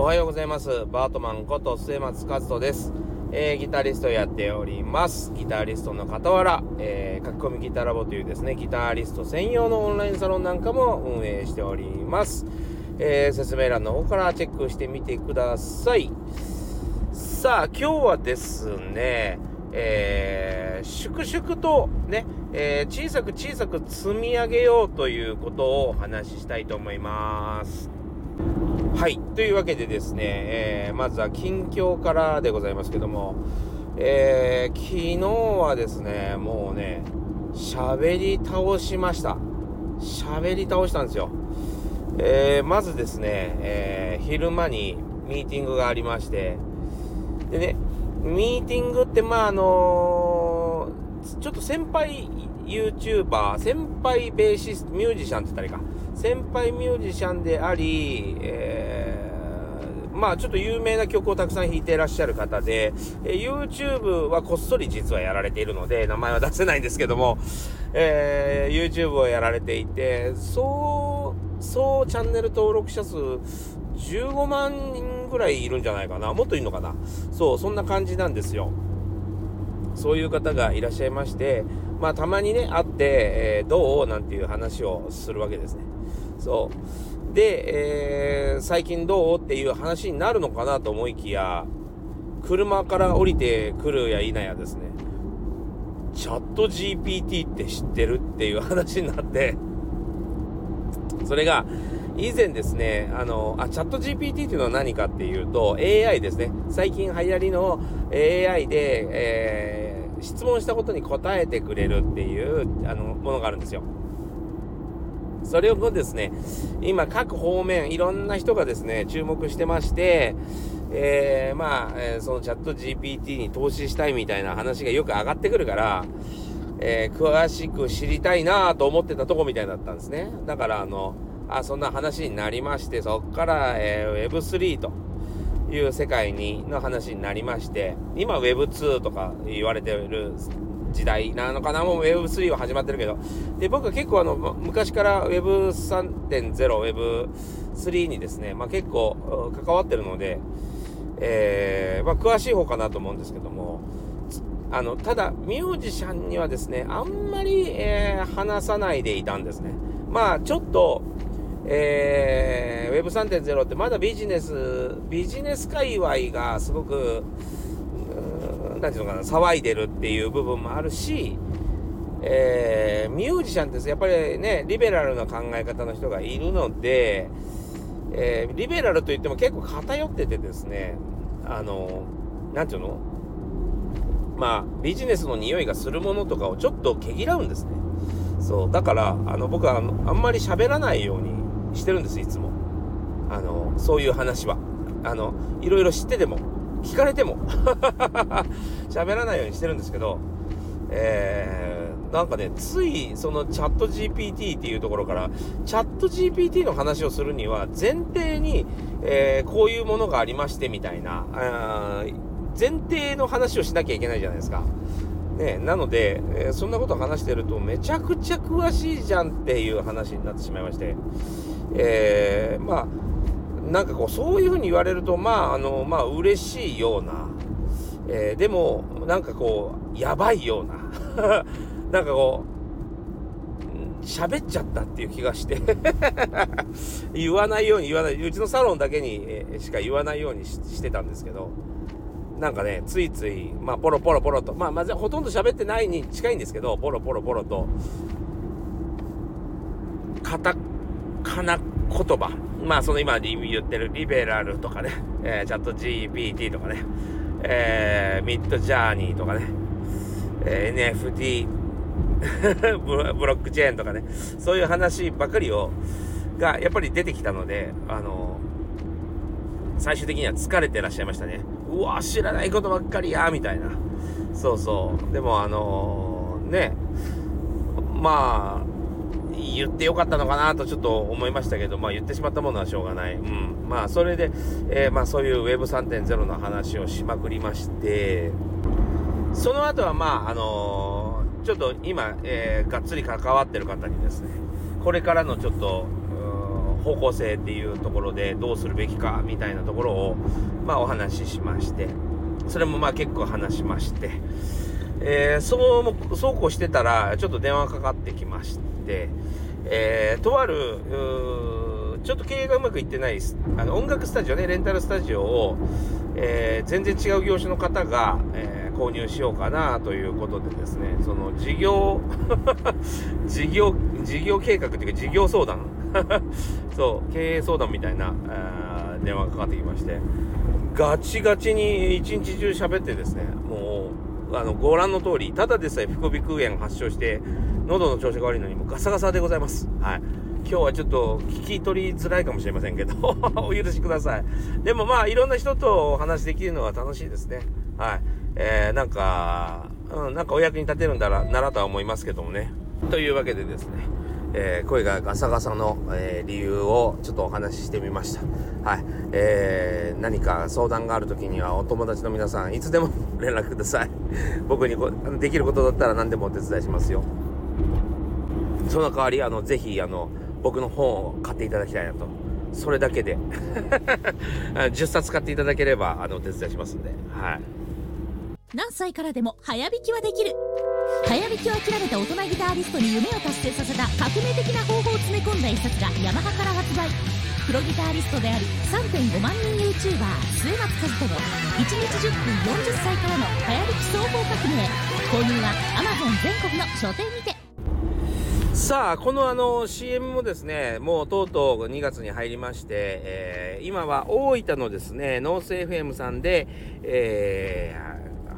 おはようございます。バートマンこと末松和人です。えー、ギタリストやっております。ギタリストの傍ら、えー、書き込みギタラボというですね、ギタリスト専用のオンラインサロンなんかも運営しております。えー、説明欄の方からチェックしてみてください。さあ、今日はですね、えー、粛々とね、えー、小さく小さく積み上げようということをお話ししたいと思います。はい。というわけでですね、えー、まずは近況からでございますけども、えー、昨日はですね、もうね、喋り倒しました。喋り倒したんですよ。えー、まずですね、えー、昼間にミーティングがありまして、でね、ミーティングって、まあ、あのー、ちょっと先輩 YouTuber、先輩ベーシスト、ミュージシャンって言ったらいいか。先輩ミュージシャンであり、えー、まあちょっと有名な曲をたくさん弾いていらっしゃる方で、え、YouTube はこっそり実はやられているので、名前は出せないんですけども、えー、YouTube をやられていて、そう、そうチャンネル登録者数15万人ぐらいいるんじゃないかな。もっといるのかな。そう、そんな感じなんですよ。そういう方がいらっしゃいまして、まあたまにね、会って、えー、どう？なんていう話をするわけですね。そう。で、えー、最近どうっていう話になるのかなと思いきや、車から降りてくるや否やですね、チャット GPT って知ってるっていう話になって、それが、以前ですね、あの、あ、チャット GPT っていうのは何かっていうと、AI ですね。最近流行りの AI で、えー、質問したことに答えてくれるっていう、あの、ものがあるんですよ。それをですね、今各方面、いろんな人がですね、注目してまして、えー、まあ、え、そのチャット GPT に投資したいみたいな話がよく上がってくるから、えー、詳しく知りたいなと思ってたとこみたいだったんですね。だから、あの、あそんな話になりまして、そっから、えー、Web3 という世界にの話になりまして、今 Web2 とか言われてる時代なのかな？もう Web3 は始まってるけど。で、僕は結構あの、昔から Web3.0、Web3 にですね、まあ結構関わってるので、えー、まあ詳しい方かなと思うんですけども、あの、ただ、ミュージシャンにはですね、あんまり、えー、話さないでいたんですね。まあ、ちょっと、えー、Web3.0 ってまだビジネス、ビジネス界隈がすごく、なんていうのかな、騒いでるっていう部分もあるし、えー、ミュージシャンってやっぱりね、リベラルな考え方の人がいるので、えー、リベラルといっても結構偏っててですね、あの、なんていうの？まあ、ビジネスの匂いがするものとかをちょっと毛嫌うんですね。そう。だから、あの、僕はあんまり喋らないようにしてるんです、いつも。あの、そういう話は。あの、いろいろ知ってても、聞かれても 喋らないようにしてるんですけど、えー、なんかね、つい、そのチャット GPT っていうところから、チャット GPT の話をするには、前提に、えー、こういうものがありまして、みたいな、前提の話をしなきゃいけないじゃないですか。ね、なので、えー、そんなこと話してると、めちゃくちゃ詳しいじゃんっていう話になってしまいまして、えー、まあ、なんかこう、そういう風に言われると、まあ、あの、まあ、嬉しいような、えー、でも、なんかこう、やばいような、なんかこう、喋っちゃったっていう気がして 言わないように言わない、うちのサロンだけにしか言わないようにしてたんですけど、なんかね、ついつい、まあ、ポロポロポロと、まあ、まずほとんど喋ってないに近いんですけど、ポロポロポロと、カタカナ言葉。まあ、その今言ってるリベラルとかね、えー、チャット GPT とかね、えー、ミッドジャーニーとかね、えー、NFT ブロックチェーンとかね、そういう話ばかりを、がやっぱり出てきたので、あの最終的には疲れてらっしゃいましたね。うわ、知らないことばっかりや、みたいな。そうそう。でもあの、ね、まあ、言ってよかったのかなとちょっと思いましたけど、まあ言ってしまったものはしょうがない。うん。まあそれで、えー、まあそういう Web3.0 の話をしまくりまして、その後はまああのー、ちょっと今、えー、がっつり関わってる方にですね、これからのちょっと、方向性っていうところでどうするべきかみたいなところを、まあ、お話ししましてそれもまあ結構話しまして、えー、そうそうこうしてたらちょっと電話かかってきまして、えー、とあるちょっと経営がうまくいってないあの音楽スタジオねレンタルスタジオを、えー、全然違う業種の方が、えー、購入しようかなということでですねその事業 事業事業計画っていうか事業相談。そう経営相談みたいな電話がかかってきましてガチガチに一日中喋ってですねもうあのご覧の通りただでさえ副鼻腔炎発症して喉の調子が悪いのにもガサガサでございますはい今日はちょっと聞き取りづらいかもしれませんけど お許しください。でもまあ、いろんな人とお話できるのは楽しいですね。はい。えー、なんか、うん、なんかお役に立てるんだ、ならとは思いますけどもね。というわけでですね、えー、声がガサガサの、えー、理由をちょっとお話ししてみました。はい。えー、何か相談がある時にはお友達の皆さん、いつでも連絡ください。僕にこできることだったら何でもお手伝いしますよ。その代わり、あの、ぜひ、あの、僕の本を買っていただきたいなと。それだけで 10冊買っていただければ、あの、お手伝いしますんで。はい。何歳からでも早弾きはできる。早弾きを諦めた大人ギタリストに夢を達成させた革命的な方法を詰め込んだ一冊がヤマハから発売。プロギタリストである3.5万人 YouTuber 末松和人の1日10分40歳からの早弾き総合革命購入は Amazon 全国の書店にてさあ、このあの CM もですね、もうとうとう2月に入りまして、えー、今は大分のですね、ノース FM さんで、えー、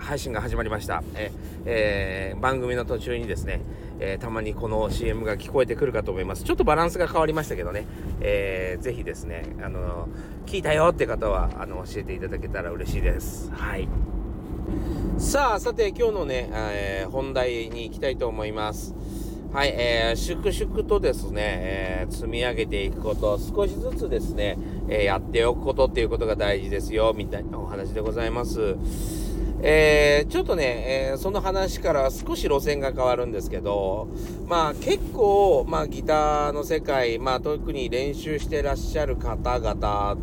配信が始まりました。ええー、番組の途中にですね、えたまにこの CM が聞こえてくるかと思います。ちょっとバランスが変わりましたけどね、えー、ぜひですね、あの聞いたよって方は、あの、教えていただけたら嬉しいです。はい。さあ、さて今日のね、え本題に行きたいと思います。はい、えー、粛々とですね、えー、積み上げていくこと、少しずつですね、えー、やっておくことっていうことが大事ですよ、みたいなお話でございます。えー、ちょっとね、えー、その話から少し路線が変わるんですけど、まあ結構、まあギターの世界、まあ特に練習してらっしゃる方々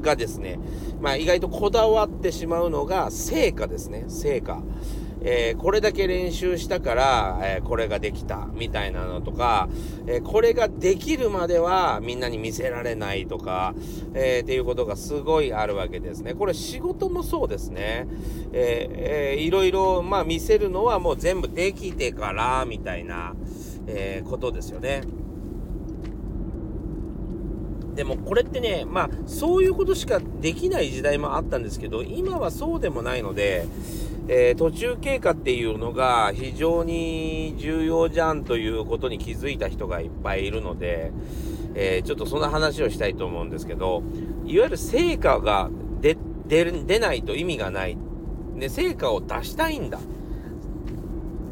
がですね、まあ意外とこだわってしまうのが成果ですね、成果。えー、これだけ練習したから、えー、これができたみたいなのとか、えー、これができるまではみんなに見せられないとか、えっていうことがすごいあるわけですね。これ仕事もそうですね。えー、いろいろ、まあ見せるのはもう全部できてから、みたいな、えことですよね。でもこれってね、まあそういうことしかできない時代もあったんですけど、今はそうでもないので、えー、途中経過っていうのが非常に重要じゃんということに気づいた人がいっぱいいるので、えー、ちょっとその話をしたいと思うんですけど、いわゆる成果が出、出ないと意味がない。で、成果を出したいんだ。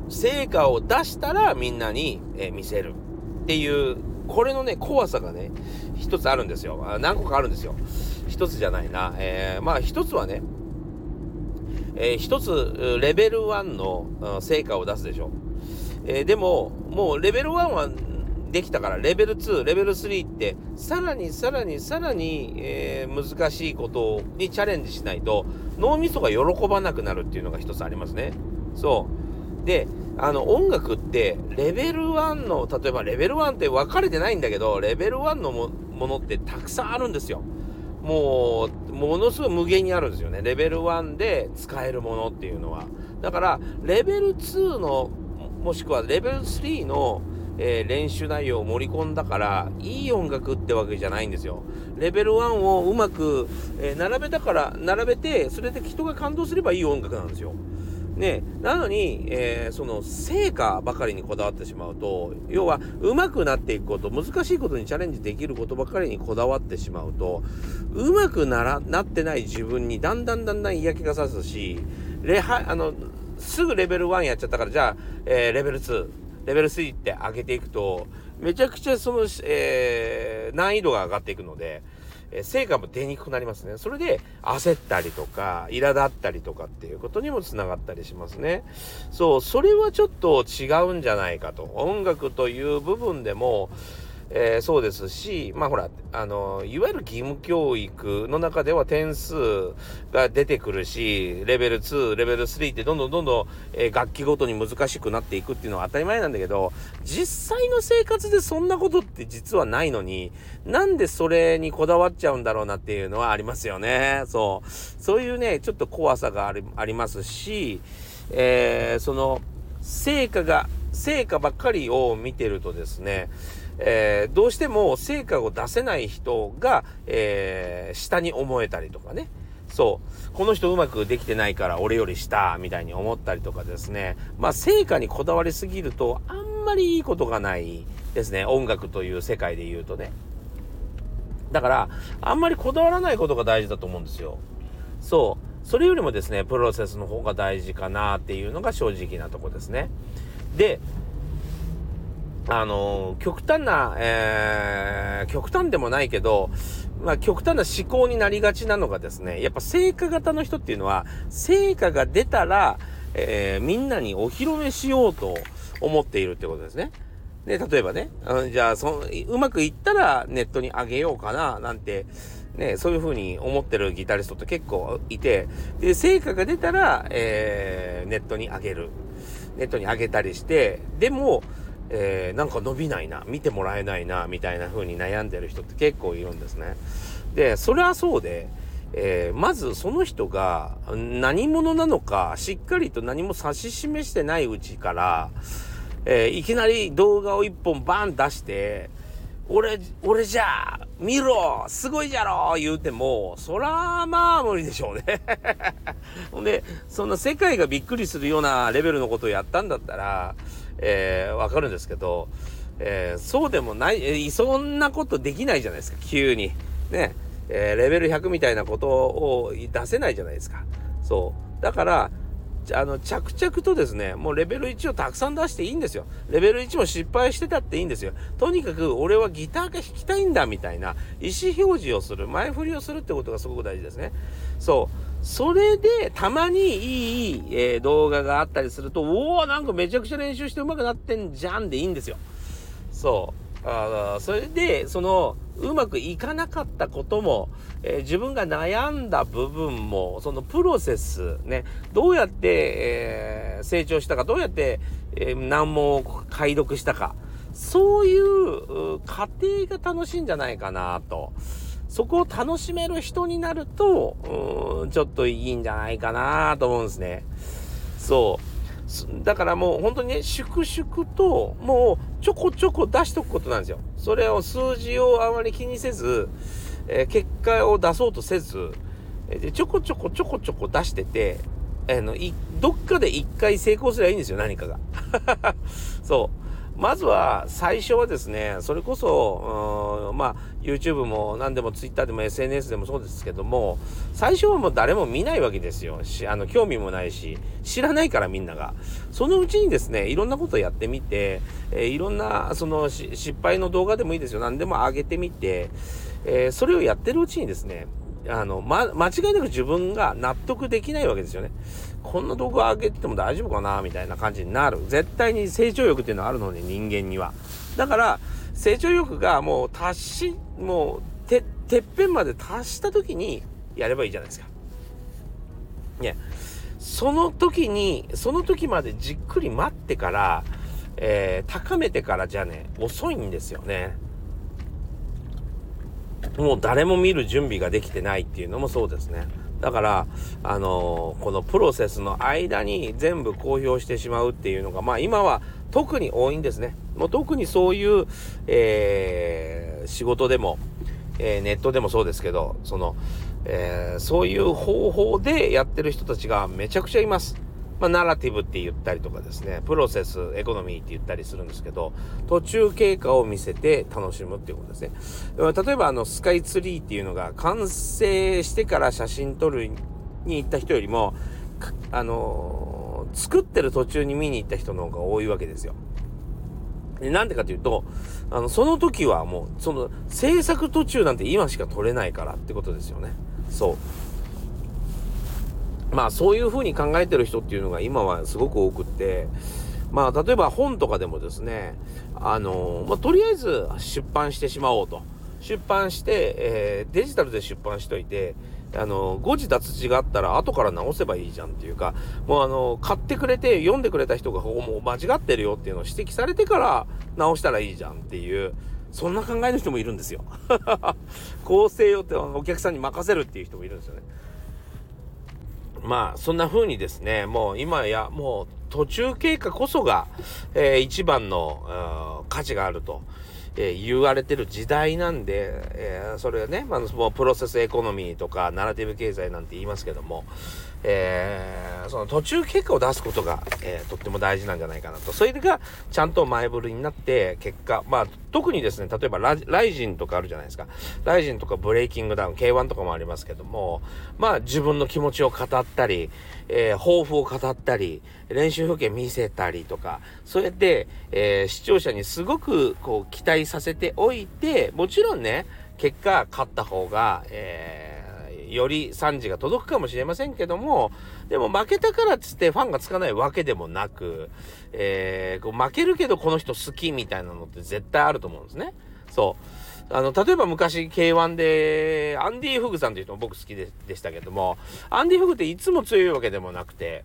成果を出したらみんなに、え、見せるっていう、これのね、怖さがね、一つあるんですよ。何個かあるんですよ。一つじゃないな。えー、まあ一つはね、えー、一つ、レベル1の成果を出すでしょう。えー、でも、もうレベル1はできたから、レベル2、レベル3って、さらにさらにさらに、えー、難しいことにチャレンジしないと、脳みそが喜ばなくなるっていうのが一つありますね。そう。で、あの、音楽って、レベル1の、例えばレベル1って分かれてないんだけど、レベル1のものってたくさんあるんですよ。もう、ものすごい無限にあるんですよね。レベル1で使えるものっていうのは。だから、レベル2の、もしくはレベル3の、えー、練習内容を盛り込んだから、いい音楽ってわけじゃないんですよ。レベル1をうまく、えー、並べたから、並べて、それで人が感動すればいい音楽なんですよ。ね、なのに、えー、その成果ばかりにこだわってしまうと、要は上手くなっていくこと、難しいことにチャレンジできることばかりにこだわってしまうと、上手くなら、なってない自分にだんだんだんだん嫌気がさすし、レハ、あの、すぐレベル1やっちゃったから、じゃあ、えー、レベル2、レベル3って上げていくと、めちゃくちゃその、えー、難易度が上がっていくので、え成果も出にくくなりますね。それで焦ったりとか、苛立ったりとかっていうことにもつながったりしますね。そう、それはちょっと違うんじゃないかと。音楽という部分でも、えー、そうですし、まあほら、あの、いわゆる義務教育の中では点数が出てくるし、レベル2、レベル3ってどんどんどんどん、えー、楽器ごとに難しくなっていくっていうのは当たり前なんだけど、実際の生活でそんなことって実はないのに、なんでそれにこだわっちゃうんだろうなっていうのはありますよね。そう。そういうね、ちょっと怖さがありありますし、えー、その、成果が、成果ばっかりを見てるとですね、えー、どうしても成果を出せない人が、えー、下に思えたりとかね。そう。この人うまくできてないから俺より下、みたいに思ったりとかですね。まあ、成果にこだわりすぎると、あんまりいいことがないですね。音楽という世界で言うとね。だから、あんまりこだわらないことが大事だと思うんですよ。そう。それよりもですね、プロセスの方が大事かなっていうのが正直なとこですね。で、あの、極端な、えー、極端でもないけど、まあ、極端な思考になりがちなのがですね、やっぱ成果型の人っていうのは、成果が出たら、えー、みんなにお披露目しようと思っているってことですね。で、例えばね、じゃあそ、うまくいったらネットに上げようかな、なんて、ね、そういう風に思ってるギタリストって結構いて、で、成果が出たら、えー、ネットに上げる。ネットに上げたりして、でも、えー、なんか伸びないな、見てもらえないな、みたいな風に悩んでる人って結構いるんですね。で、それはそうで、えー、まずその人が何者なのか、しっかりと何も指し示してないうちから、えー、いきなり動画を一本バン出して、俺、俺じゃあ見ろすごいじゃろ言うても、そらまあ無理でしょうね ほんで、そんな世界がびっくりするようなレベルのことをやったんだったら、えー、わかるんですけど、えー、そうでもない、えー、そんなことできないじゃないですか、急に。ね。えー、レベル100みたいなことを出せないじゃないですか。そう。だから、あの、着々とですね、もうレベル1をたくさん出していいんですよ。レベル1も失敗してたっていいんですよ。とにかく俺はギターが弾きたいんだみたいな意思表示をする、前振りをするってことがすごく大事ですね。そう。それで、たまにいい、えー、動画があったりすると、おおなんかめちゃくちゃ練習して上手くなってんじゃんでいいんですよ。そう。あそれで、その、うまくいかなかったことも、えー、自分が悩んだ部分も、そのプロセス、ね、どうやって、えー、成長したか、どうやって、え難問を解読したか、そういう過程が楽しいんじゃないかなと。そこを楽しめる人になると、うーん、ちょっといいんじゃないかなと思うんですね。そう。だからもう本当にね、粛々と、もうちょこちょこ出しとくことなんですよ。それを数字をあまり気にせず、えー、結果を出そうとせず、でちょこちょこちょこちょこ出してて、あの、い、どっかで一回成功すればいいんですよ、何かが。そう。まずは、最初はですね、それこそ、まあ、YouTube も何でも Twitter でも SNS でもそうですけども、最初はもう誰も見ないわけですよ。し、あの、興味もないし、知らないからみんなが。そのうちにですね、いろんなことやってみて、えー、いろんな、その、失敗の動画でもいいですよ。何でも上げてみて、えー、それをやってるうちにですね、あの、ま、間違いなく自分が納得できないわけですよね。こんな動画上げても大丈夫かなみたいな感じになる。絶対に成長欲っていうのはあるので、人間には。だから、成長欲がもう達し、もう、て、てっぺんまで達した時にやればいいじゃないですか。ね。その時に、その時までじっくり待ってから、えー、高めてからじゃね、遅いんですよね。もう誰も見る準備ができてないっていうのもそうですね。だから、あのー、このプロセスの間に全部公表してしまうっていうのが、まあ今は特に多いんですね。もう特にそういう、えー、仕事でも、えー、ネットでもそうですけど、その、えー、そういう方法でやってる人たちがめちゃくちゃいます。まあ、ナラティブって言ったりとかですね、プロセス、エコノミーって言ったりするんですけど、途中経過を見せて楽しむっていうことですね。例えばあの、スカイツリーっていうのが完成してから写真撮るに行った人よりも、あの、作ってる途中に見に行った人の方が多いわけですよ。でなんでかというと、あの、その時はもう、その、制作途中なんて今しか撮れないからってことですよね。そう。まあそういうふうに考えてる人っていうのが今はすごく多くって、まあ、例えば本とかでもですね、あのまあ、とりあえず出版してしまおうと。出版して、えー、デジタルで出版しといて、あの、誤字脱字があったら後から直せばいいじゃんっていうか、もうあの、買ってくれて読んでくれた人がここもう間違ってるよっていうのを指摘されてから直したらいいじゃんっていう、そんな考えの人もいるんですよ。構成をってお客さんに任せるっていう人もいるんですよね。まあ、そんな風にですね、もう今や、もう途中経過こそが、えー、一番の価値があると。えー、言われてる時代なんで、えー、それはね、まあ、もうプロセスエコノミーとかナラティブ経済なんて言いますけども、えー、その途中結果を出すことが、えー、とっても大事なんじゃないかなと。それがちゃんと前振りになって結果、まあ特にですね、例えばラライジンとかあるじゃないですか。ライジンとかブレイキングダウン、K1 とかもありますけども、まあ自分の気持ちを語ったり、えー、抱負を語ったり、練習風景見せたりとか、そうやって、えー、視聴者にすごくこう期待させておいて、もちろんね、結果勝った方が、えーより賛辞が届くかもしれませんけども、でも負けたからっつってファンがつかないわけでもなく、えー、こう負けるけどこの人好きみたいなのって絶対あると思うんですね。そう。あの、例えば昔 K1 で、アンディ・フグさんという人も僕好きででしたけども、アンディ・フグっていつも強いわけでもなくて、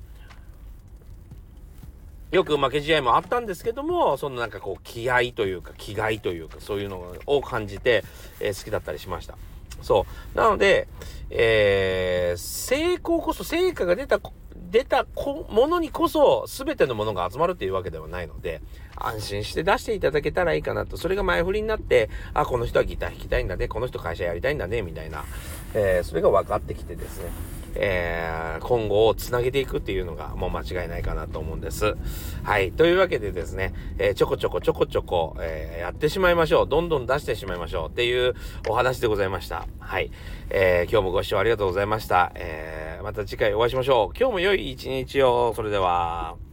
よく負け試合もあったんですけども、そのなんかこう気合というか気概というかそういうのを感じて、えー、好きだったりしました。そう。なので、えー、成功こそ、成果が出た、出たものにこそ、全てのものが集まるっていうわけではないので、安心して出していただけたらいいかなと。それが前振りになって、あ、この人はギター弾きたいんだね、この人会社やりたいんだね、みたいな、えー、それが分かってきてですね。えー、今後をつなげていくっていうのがもう間違いないかなと思うんです。はい。というわけでですね、えー、ちょこちょこちょこちょこ、えー、やってしまいましょう。どんどん出してしまいましょうっていうお話でございました。はい。えー、今日もご視聴ありがとうございました。えー、また次回お会いしましょう。今日も良い一日を。それでは。